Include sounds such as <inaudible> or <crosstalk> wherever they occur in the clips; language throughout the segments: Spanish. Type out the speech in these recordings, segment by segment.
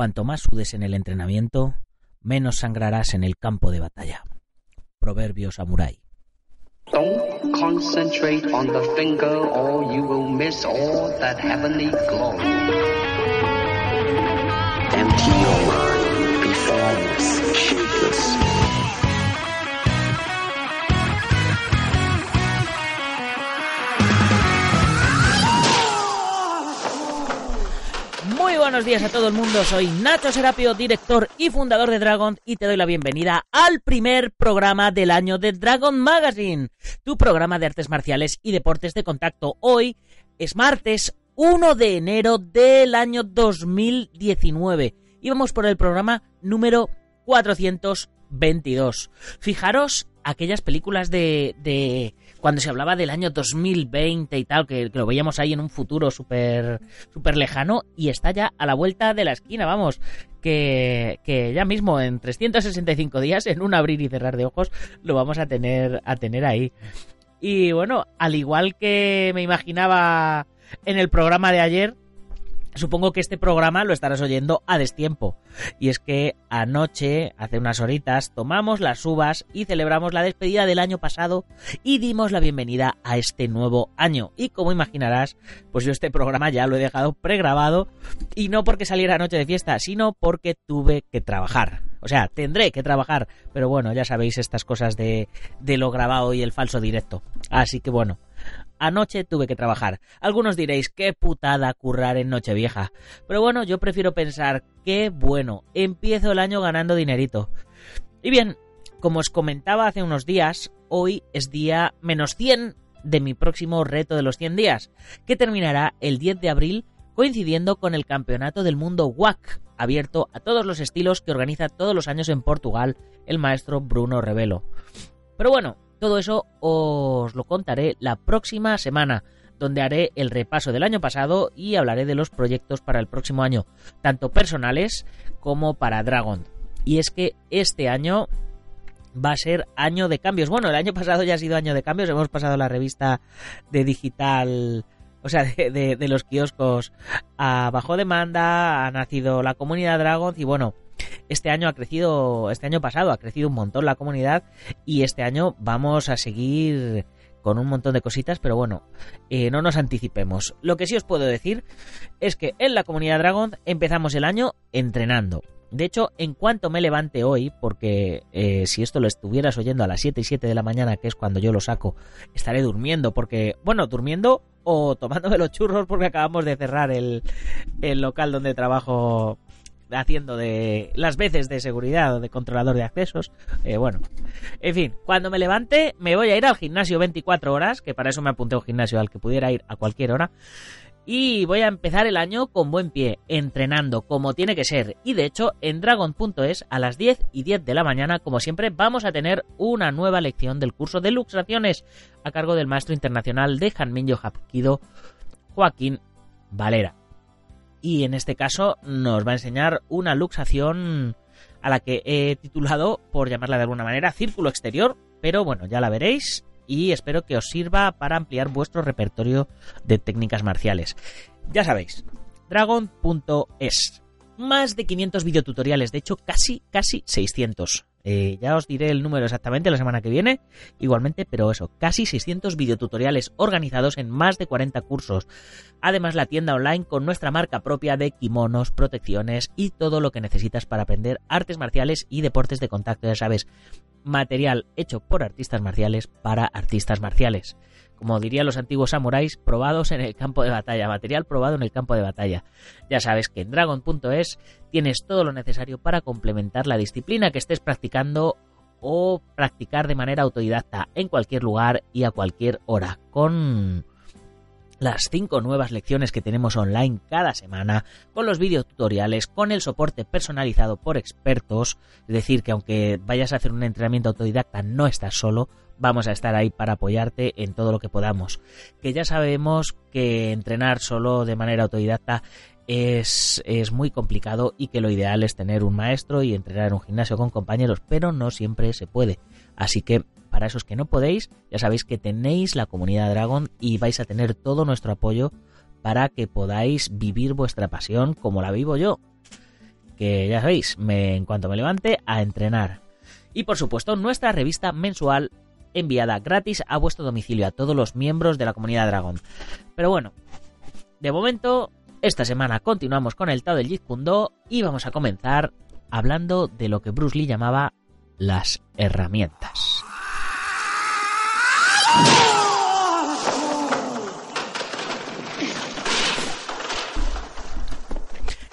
Cuanto más sudes en el entrenamiento, menos sangrarás en el campo de batalla. Proverbio samurái. Don't concentrate on the finger or you will miss all that heavenly glow. Empty your mind, be formless, shapeless. Buenos días a todo el mundo, soy Nacho Serapio, director y fundador de Dragon y te doy la bienvenida al primer programa del año de Dragon Magazine, tu programa de artes marciales y deportes de contacto. Hoy es martes 1 de enero del año 2019 y vamos por el programa número 422. Fijaros aquellas películas de, de cuando se hablaba del año 2020 y tal, que, lo veíamos ahí en un futuro súper super lejano y está ya a la vuelta de la esquina, vamos, que, que ya mismo en 365 días, en un abrir y cerrar de ojos, lo vamos a tener, a tener ahí. Y bueno, al igual que me imaginaba en el programa de ayer, Supongo que este programa lo estarás oyendo a destiempo. Y es que anoche, hace unas horitas, tomamos las uvas y celebramos la despedida del año pasado y dimos la bienvenida a este nuevo año. Y como imaginarás, pues yo este programa ya lo he dejado pregrabado y no porque saliera anoche de fiesta, sino porque tuve que trabajar. O sea, tendré que trabajar, pero bueno, ya sabéis estas cosas de, de lo grabado y el falso directo. Así que bueno, anoche tuve que trabajar. Algunos diréis, qué putada currar en Nochevieja. Pero bueno, yo prefiero pensar, qué bueno, empiezo el año ganando dinerito. Y bien, como os comentaba hace unos días, hoy es día menos 100 de mi próximo reto de los 100 días, que terminará el 10 de abril coincidiendo con el Campeonato del Mundo WAC, abierto a todos los estilos que organiza todos los años en Portugal el maestro Bruno Revelo. Pero bueno, todo eso os lo contaré la próxima semana, donde haré el repaso del año pasado y hablaré de los proyectos para el próximo año, tanto personales como para Dragon. Y es que este año va a ser año de cambios. Bueno, el año pasado ya ha sido año de cambios, hemos pasado la revista de digital o sea, de, de, de, los kioscos a bajo demanda, ha nacido la comunidad Dragon y bueno, este año ha crecido, este año pasado ha crecido un montón la comunidad y este año vamos a seguir con un montón de cositas, pero bueno, eh, no nos anticipemos. Lo que sí os puedo decir es que en la comunidad Dragon empezamos el año entrenando. De hecho, en cuanto me levante hoy, porque eh, si esto lo estuvieras oyendo a las 7 y 7 de la mañana, que es cuando yo lo saco, estaré durmiendo, porque, bueno, durmiendo o tomándome los churros porque acabamos de cerrar el, el local donde trabajo haciendo de las veces de seguridad o de controlador de accesos. Eh, bueno, en fin, cuando me levante me voy a ir al gimnasio 24 horas, que para eso me apunté a un gimnasio al que pudiera ir a cualquier hora. Y voy a empezar el año con buen pie, entrenando como tiene que ser. Y de hecho, en Dragon.es a las 10 y 10 de la mañana, como siempre, vamos a tener una nueva lección del curso de luxaciones a cargo del maestro internacional de Hanminyo Hapkido, Joaquín Valera y en este caso nos va a enseñar una luxación a la que he titulado, por llamarla de alguna manera, Círculo Exterior, pero bueno, ya la veréis y espero que os sirva para ampliar vuestro repertorio de técnicas marciales. Ya sabéis, dragon.es. Más de 500 videotutoriales, de hecho casi, casi 600. Eh, ya os diré el número exactamente la semana que viene, igualmente, pero eso, casi 600 videotutoriales organizados en más de 40 cursos. Además, la tienda online con nuestra marca propia de kimonos, protecciones y todo lo que necesitas para aprender artes marciales y deportes de contacto, ya sabes, material hecho por artistas marciales para artistas marciales como dirían los antiguos samuráis, probados en el campo de batalla, material probado en el campo de batalla. Ya sabes que en dragon.es tienes todo lo necesario para complementar la disciplina que estés practicando o practicar de manera autodidacta en cualquier lugar y a cualquier hora, con las cinco nuevas lecciones que tenemos online cada semana, con los videotutoriales, con el soporte personalizado por expertos, es decir, que aunque vayas a hacer un entrenamiento autodidacta no estás solo, vamos a estar ahí para apoyarte en todo lo que podamos. Que ya sabemos que entrenar solo de manera autodidacta es, es, muy complicado y que lo ideal es tener un maestro y entrenar en un gimnasio con compañeros, pero no siempre se puede. Así que para esos que no podéis, ya sabéis que tenéis la comunidad Dragon y vais a tener todo nuestro apoyo para que podáis vivir vuestra pasión como la vivo yo. Que ya sabéis, me, en cuanto me levante, a entrenar. Y por supuesto, nuestra revista mensual enviada gratis a vuestro domicilio a todos los miembros de la comunidad Dragon. Pero bueno, de momento, esta semana continuamos con el Tao del Jeet Kune y vamos a comenzar hablando de lo que Bruce Lee llamaba las herramientas.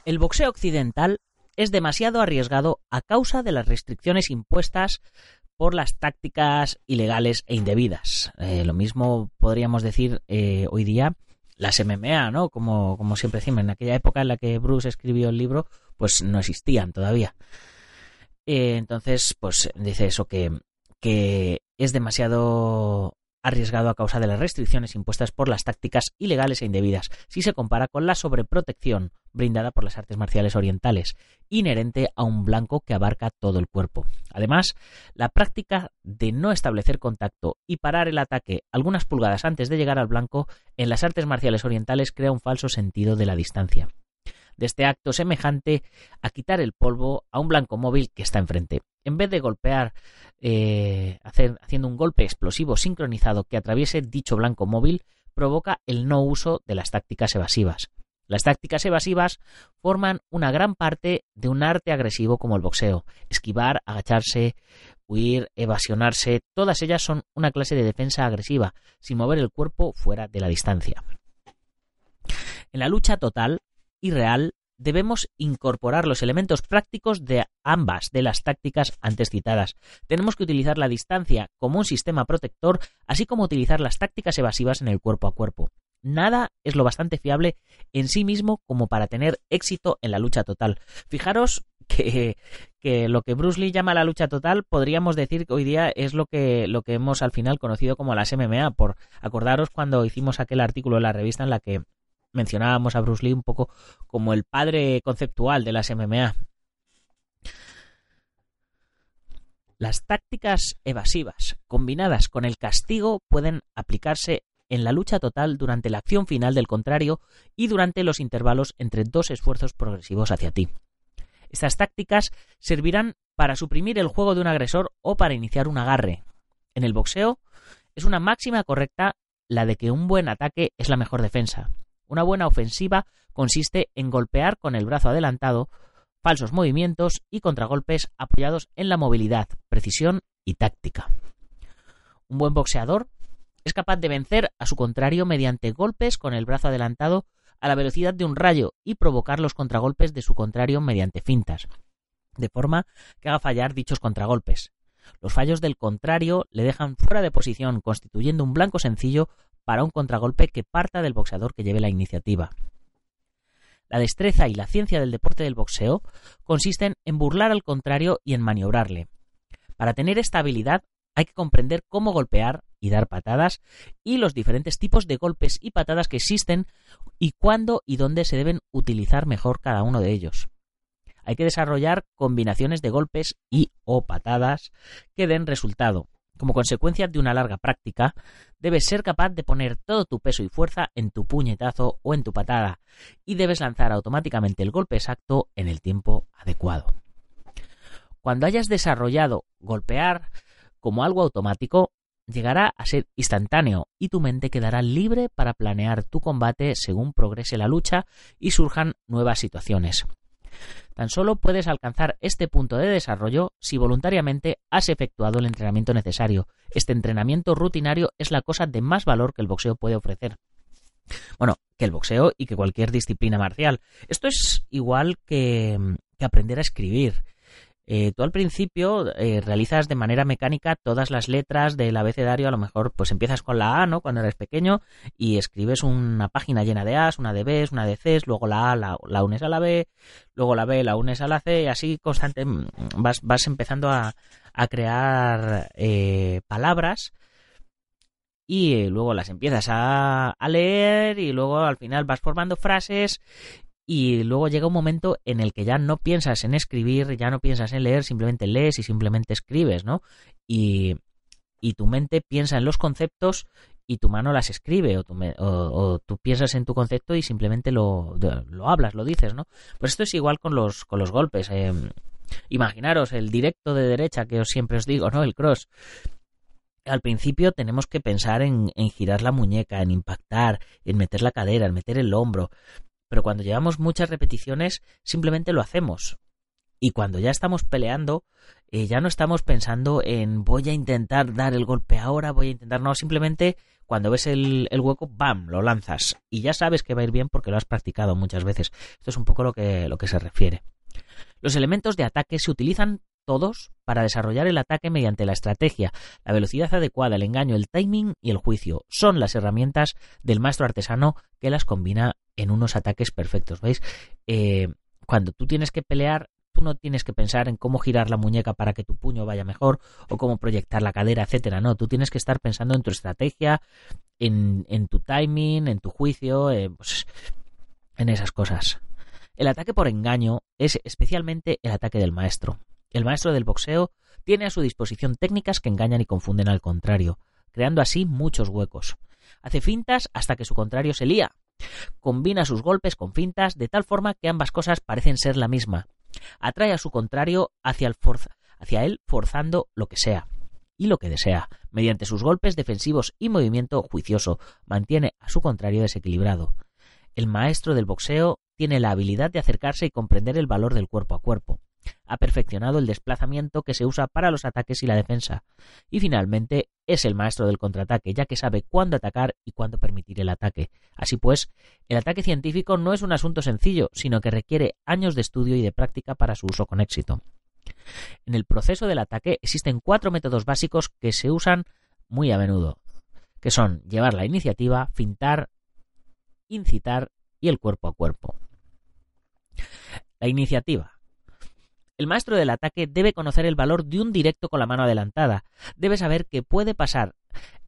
El boxeo occidental es demasiado arriesgado a causa de las restricciones impuestas por las tácticas ilegales e indebidas. Eh, lo mismo podríamos decir eh, hoy día las MMA, ¿no? Como, como siempre decimos, en aquella época en la que Bruce escribió el libro, pues no existían todavía. Eh, entonces, pues dice eso, que, que es demasiado arriesgado a causa de las restricciones impuestas por las tácticas ilegales e indebidas, si se compara con la sobreprotección brindada por las artes marciales orientales, inherente a un blanco que abarca todo el cuerpo. Además, la práctica de no establecer contacto y parar el ataque algunas pulgadas antes de llegar al blanco en las artes marciales orientales crea un falso sentido de la distancia de este acto semejante a quitar el polvo a un blanco móvil que está enfrente. En vez de golpear, eh, haciendo un golpe explosivo sincronizado que atraviese dicho blanco móvil, provoca el no uso de las tácticas evasivas. Las tácticas evasivas forman una gran parte de un arte agresivo como el boxeo. Esquivar, agacharse, huir, evasionarse, todas ellas son una clase de defensa agresiva, sin mover el cuerpo fuera de la distancia. En la lucha total, y real, debemos incorporar los elementos prácticos de ambas de las tácticas antes citadas. Tenemos que utilizar la distancia como un sistema protector, así como utilizar las tácticas evasivas en el cuerpo a cuerpo. Nada es lo bastante fiable en sí mismo como para tener éxito en la lucha total. Fijaros <laughs> que, que, lo que Bruce Lee llama la lucha total, podríamos decir que hoy día es lo que, lo que hemos al final conocido como las MMA, por acordaros cuando hicimos aquel artículo en la revista en la que mencionábamos a Bruce Lee un poco como el padre conceptual de las MMA. Las tácticas evasivas combinadas con el castigo pueden aplicarse en la lucha total durante la acción final del contrario y durante los intervalos entre dos esfuerzos progresivos hacia ti. Estas tácticas servirán para suprimir el juego de un agresor o para iniciar un agarre. En el boxeo es una máxima correcta la de que un buen ataque es la mejor defensa. Una buena ofensiva consiste en golpear con el brazo adelantado, falsos movimientos y contragolpes apoyados en la movilidad, precisión y táctica. Un buen boxeador es capaz de vencer a su contrario mediante golpes con el brazo adelantado a la velocidad de un rayo y provocar los contragolpes de su contrario mediante fintas, de forma que haga fallar dichos contragolpes. Los fallos del contrario le dejan fuera de posición, constituyendo un blanco sencillo para un contragolpe que parta del boxeador que lleve la iniciativa. La destreza y la ciencia del deporte del boxeo consisten en burlar al contrario y en maniobrarle. Para tener esta habilidad hay que comprender cómo golpear y dar patadas y los diferentes tipos de golpes y patadas que existen y cuándo y dónde se deben utilizar mejor cada uno de ellos. Hay que desarrollar combinaciones de golpes y o patadas que den resultado, como consecuencia de una larga práctica, debes ser capaz de poner todo tu peso y fuerza en tu puñetazo o en tu patada, y debes lanzar automáticamente el golpe exacto en el tiempo adecuado. Cuando hayas desarrollado golpear como algo automático, llegará a ser instantáneo y tu mente quedará libre para planear tu combate según progrese la lucha y surjan nuevas situaciones. Tan solo puedes alcanzar este punto de desarrollo si voluntariamente has efectuado el entrenamiento necesario. Este entrenamiento rutinario es la cosa de más valor que el boxeo puede ofrecer. Bueno, que el boxeo y que cualquier disciplina marcial. Esto es igual que, aprender a escribir. Eh, tú al principio eh, realizas de manera mecánica todas las letras del abecedario, a lo mejor pues empiezas con la A, ¿no? Cuando eres pequeño y escribes una página llena de A's, una de B's, una de C's, luego la A la, unes a la B, luego la B la unes a la C y así constante mm, vas, vas empezando a, a crear eh, palabras y luego las empiezas a, a, leer y luego al final vas formando frases y luego llega un momento en el que ya no piensas en escribir, ya no piensas en leer, simplemente lees y simplemente escribes, ¿no? Y, y tu mente piensa en los conceptos y tu mano las escribe o, o, tú piensas en tu concepto y simplemente lo, lo, hablas, lo dices, ¿no? Pues esto es igual con los, con los golpes. Eh, imaginaros el directo de derecha que os siempre os digo, ¿no? El cross. Al principio tenemos que pensar en, en girar la muñeca, en impactar, en meter la cadera, en meter el hombro, pero cuando llevamos muchas repeticiones simplemente lo hacemos. Y cuando ya estamos peleando, eh, ya no estamos pensando en voy a intentar dar el golpe ahora, voy a intentar, no, simplemente cuando ves el, el, hueco, ¡bam!, lo lanzas. Y ya sabes que va a ir bien porque lo has practicado muchas veces. Esto es un poco lo que, lo que se refiere. Los elementos de ataque se utilizan todos para desarrollar el ataque mediante la estrategia, la velocidad adecuada, el engaño, el timing y el juicio. Son las herramientas del maestro artesano que las combina en unos ataques perfectos. ¿Veis? Eh, cuando tú tienes que pelear, tú no tienes que pensar en cómo girar la muñeca para que tu puño vaya mejor o cómo proyectar la cadera, etcétera. No, tú tienes que estar pensando en tu estrategia, en, tu timing, en tu juicio, eh, pues, en esas cosas. El ataque por engaño es especialmente el ataque del maestro. El maestro del boxeo tiene a su disposición técnicas que engañan y confunden al contrario, creando así muchos huecos. Hace fintas hasta que su contrario se lía. Combina sus golpes con fintas de tal forma que ambas cosas parecen ser la misma. Atrae a su contrario hacia, el hacia él forzando lo que sea y lo que desea. Mediante sus golpes defensivos y movimiento juicioso, mantiene a su contrario desequilibrado. El maestro del boxeo tiene la habilidad de acercarse y comprender el valor del cuerpo a cuerpo ha perfeccionado el desplazamiento que se usa para los ataques y la defensa. Y finalmente es el maestro del contraataque, ya que sabe cuándo atacar y cuándo permitir el ataque. Así pues, el ataque científico no es un asunto sencillo, sino que requiere años de estudio y de práctica para su uso con éxito. En el proceso del ataque existen cuatro métodos básicos que se usan muy a menudo, que son llevar la iniciativa, fintar, incitar y el cuerpo a cuerpo. La iniciativa el maestro del ataque debe conocer el valor de un directo con la mano adelantada. Debe saber qué puede pasar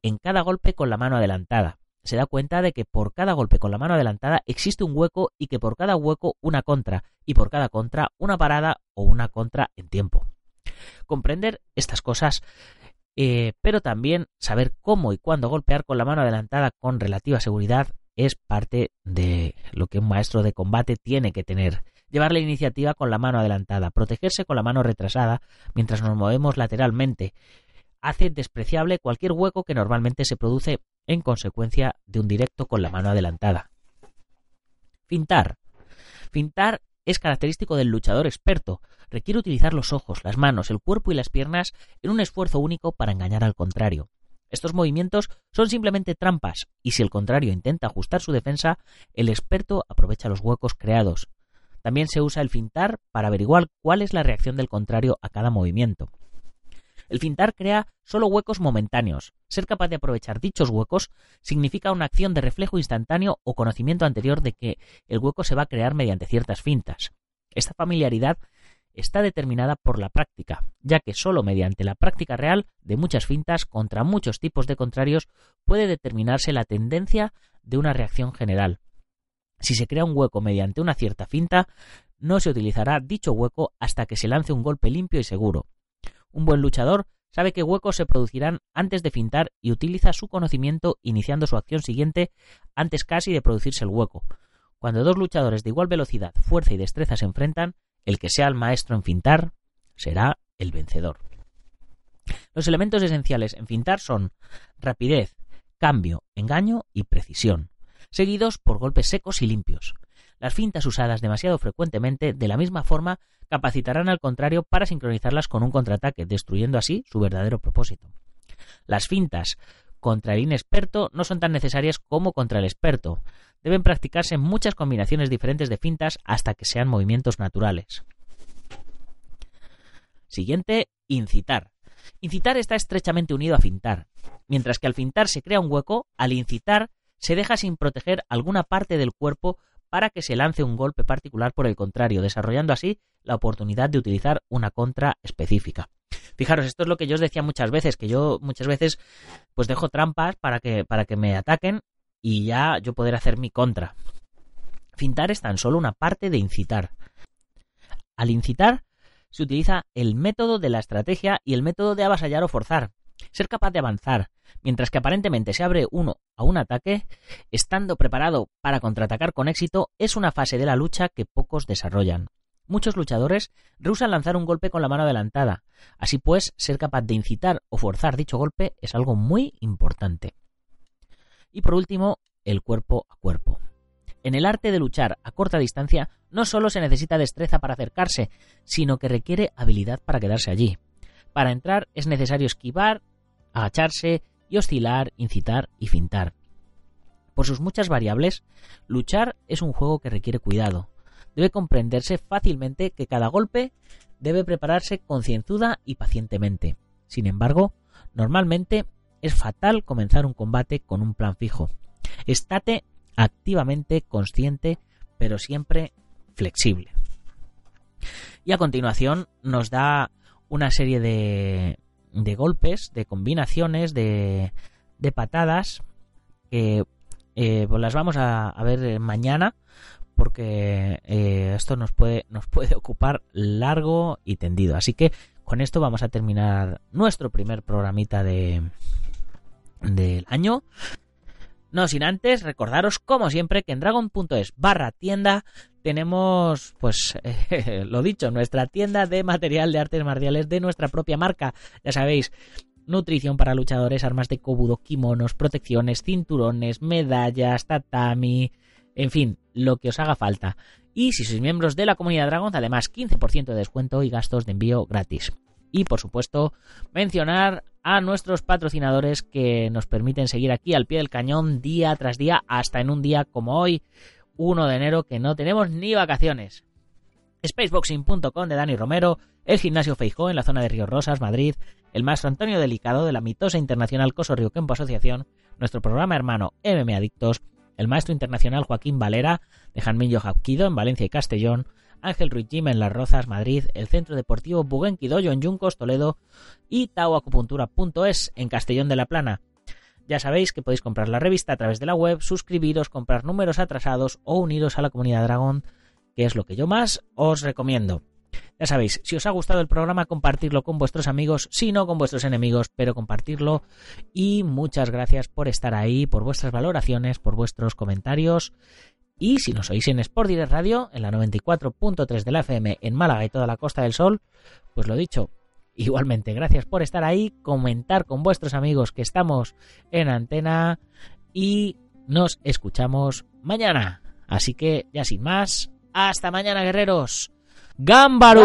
en cada golpe con la mano adelantada. Se da cuenta de que por cada golpe con la mano adelantada existe un hueco y que por cada hueco una contra y por cada contra una parada o una contra en tiempo. Comprender estas cosas, eh, pero también saber cómo y cuándo golpear con la mano adelantada con relativa seguridad es parte de lo que un maestro de combate tiene que tener llevar la iniciativa con la mano adelantada, protegerse con la mano retrasada mientras nos movemos lateralmente. Hace despreciable cualquier hueco que normalmente se produce en consecuencia de un directo con la mano adelantada. Fintar. Fintar es característico del luchador experto. Requiere utilizar los ojos, las manos, el cuerpo y las piernas en un esfuerzo único para engañar al contrario. Estos movimientos son simplemente trampas, y si el contrario intenta ajustar su defensa, el experto aprovecha los huecos creados. También se usa el fintar para averiguar cuál es la reacción del contrario a cada movimiento. El fintar crea solo huecos momentáneos. Ser capaz de aprovechar dichos huecos significa una acción de reflejo instantáneo o conocimiento anterior de que el hueco se va a crear mediante ciertas fintas. Esta familiaridad está determinada por la práctica, ya que solo mediante la práctica real de muchas fintas contra muchos tipos de contrarios puede determinarse la tendencia de una reacción general. Si se crea un hueco mediante una cierta finta, no se utilizará dicho hueco hasta que se lance un golpe limpio y seguro. Un buen luchador sabe qué huecos se producirán antes de fintar y utiliza su conocimiento iniciando su acción siguiente antes casi de producirse el hueco. Cuando dos luchadores de igual velocidad, fuerza y destreza se enfrentan, el que sea el maestro en fintar será el vencedor. Los elementos esenciales en fintar son rapidez, cambio, engaño y precisión seguidos por golpes secos y limpios. Las fintas usadas demasiado frecuentemente, de la misma forma, capacitarán al contrario para sincronizarlas con un contraataque, destruyendo así su verdadero propósito. Las fintas contra el inexperto no son tan necesarias como contra el experto. Deben practicarse muchas combinaciones diferentes de fintas hasta que sean movimientos naturales. Siguiente, incitar. Incitar está estrechamente unido a fintar. Mientras que al fintar se crea un hueco, al incitar se deja sin proteger alguna parte del cuerpo para que se lance un golpe particular por el contrario, desarrollando así la oportunidad de utilizar una contra específica. Fijaros, esto es lo que yo os decía muchas veces, que yo muchas veces pues dejo trampas para que, para que me ataquen y ya yo poder hacer mi contra. Fintar es tan solo una parte de incitar. Al incitar se utiliza el método de la estrategia y el método de avasallar o forzar. Ser capaz de avanzar, mientras que aparentemente se abre uno a un ataque, estando preparado para contraatacar con éxito, es una fase de la lucha que pocos desarrollan. Muchos luchadores rehusan lanzar un golpe con la mano adelantada. Así pues, ser capaz de incitar o forzar dicho golpe es algo muy importante. Y por último, el cuerpo a cuerpo. En el arte de luchar a corta distancia no solo se necesita destreza para acercarse, sino que requiere habilidad para quedarse allí. Para entrar es necesario esquivar, agacharse y oscilar, incitar y fintar. Por sus muchas variables, luchar es un juego que requiere cuidado, debe comprenderse fácilmente que cada golpe debe prepararse concienzuda y pacientemente. Sin embargo, normalmente es fatal comenzar un combate con un plan fijo. Estate activamente consciente, pero siempre flexible. Y a continuación nos da una serie de, de golpes, de combinaciones, de, de patadas que eh, pues las vamos a, a ver mañana porque eh, esto nos puede, nos puede ocupar largo y tendido. Así que con esto vamos a terminar nuestro primer programita de del año. No sin antes recordaros, como siempre, que en dragon.es barra tienda tenemos, pues, <laughs> lo dicho, nuestra tienda de material de artes marciales de nuestra propia marca. Ya sabéis, nutrición para luchadores, armas de kobudo, kimonos, protecciones, cinturones, medallas, tatami, en fin, lo que os haga falta. Y si sois miembros de la comunidad Dragon, además 15% de descuento y gastos de envío gratis. Y por supuesto, mencionar a nuestros patrocinadores que nos permiten seguir aquí al pie del cañón día tras día, hasta en un día como hoy, 1 de enero, que no tenemos ni vacaciones. Spaceboxing.com de Dani Romero, el gimnasio Feijó en la zona de Río Rosas, Madrid, el maestro Antonio Delicado de la mitosa internacional Coso Río Kempo Asociación, nuestro programa hermano MM Adictos, el maestro internacional Joaquín Valera de Janmillo Japquido en Valencia y Castellón, Ángel Ruiz en Las Rozas, Madrid, el Centro Deportivo Buguenquidoyo en Yuncos, Toledo y tauacupuntura.es en Castellón de la Plana. Ya sabéis que podéis comprar la revista a través de la web, suscribiros, comprar números atrasados o uniros a la comunidad Dragón, que es lo que yo más os recomiendo. Ya sabéis, si os ha gustado el programa, compartirlo con vuestros amigos, si no con vuestros enemigos, pero compartirlo. Y muchas gracias por estar ahí, por vuestras valoraciones, por vuestros comentarios. Y si nos oís en Sport Direct Radio, en la 94.3 de la FM en Málaga y toda la Costa del Sol, pues lo dicho, igualmente, gracias por estar ahí, comentar con vuestros amigos que estamos en antena y nos escuchamos mañana. Así que ya sin más, hasta mañana guerreros. ¡Gámbaro!